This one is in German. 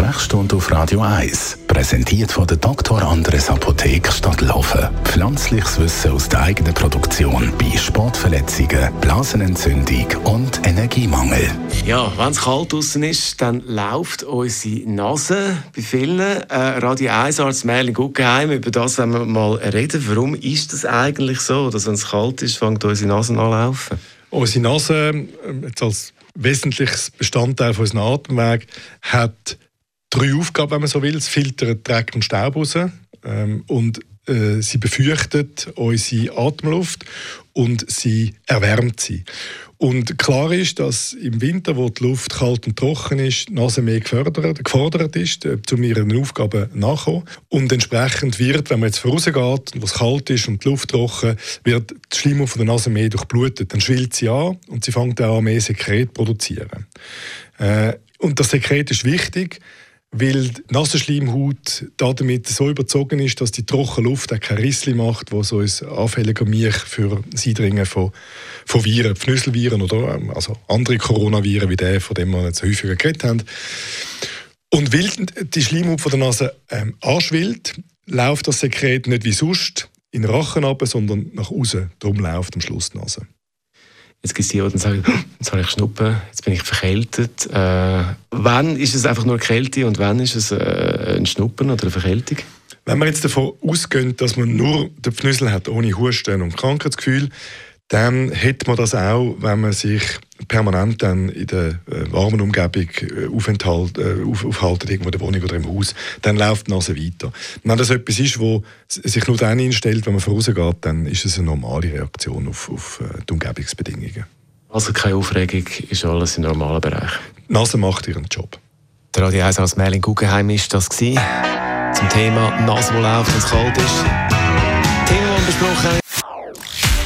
Die Sprechstunde auf Radio 1, präsentiert von der Dr. Andres Apotheke Stadtlaufen. Pflanzliches Wissen aus der eigenen Produktion bei Sportverletzungen, Blasenentzündung und Energiemangel. Ja, wenn es kalt draußen ist, dann läuft unsere Nase bei vielen. Äh, Radio 1 als Merlin Guggenheim, über das wollen wir mal reden. Warum ist das eigentlich so, dass wenn es kalt ist, fängt unsere Nase an laufen? Unsere Nase, ähm, jetzt als wesentliches Bestandteil von unserem Atemweg, hat drei Aufgaben, wenn man so will. Es filtert Dreck und Staub raus ähm, und äh, sie befürchtet unsere Atemluft und sie erwärmt sie. Und klar ist, dass im Winter, wo die Luft kalt und trocken ist, die Nase mehr gefordert, gefordert ist, äh, um ihren Aufgaben nachzukommen. Und entsprechend wird, wenn man jetzt vorausgeht und es kalt ist und die Luft trocken, wird die Schleimhaut von der Nase mehr durchblutet. Dann schwillt sie an und sie fängt auch an, mehr Sekret zu produzieren. Äh, und das Sekret ist wichtig, weil die Nasenschleimhaut damit so überzogen ist, dass die trockene Luft auch kein Rissli macht, wo so ein anfälliger Milch für das Eindringen von, von Viren, Pfnüsselviren oder ähm, also andere Coronaviren wie der, von dem wir jetzt häufiger geredet haben. Und weil die Schleimhaut von der Nase ähm, anschwillt, läuft das Sekret nicht wie sonst in den Rachen ab, sondern nach außen. Darum läuft am Schluss die Nase. Jetzt gibt es die, die sagen, jetzt habe ich Schnuppen, jetzt bin ich verkältet. Äh, wann ist es einfach nur Kälte und wann ist es äh, ein Schnuppen oder eine Verkältung? Wenn man jetzt davon ausgeht, dass man nur den Pfnüssel hat, ohne Husten und Krankheitsgefühl, dann hätte man das auch, wenn man sich permanent dann in der äh, warmen Umgebung äh, aufenthalt, äh, auf, aufhalten, irgendwo in der Wohnung oder im Haus, dann läuft die Nase weiter. Wenn das etwas ist, wo sich nur dann einstellt, wenn man vorausgeht, dann ist es eine normale Reaktion auf, auf die Umgebungsbedingungen. Also keine Aufregung, ist alles im normalen Bereich? Die Nase macht ihren Job. Der Radio 1 als Merlin Guggenheim ist das gewesen. Zum Thema Nase, die läuft, wenn es kalt ist. Thema, besprochen.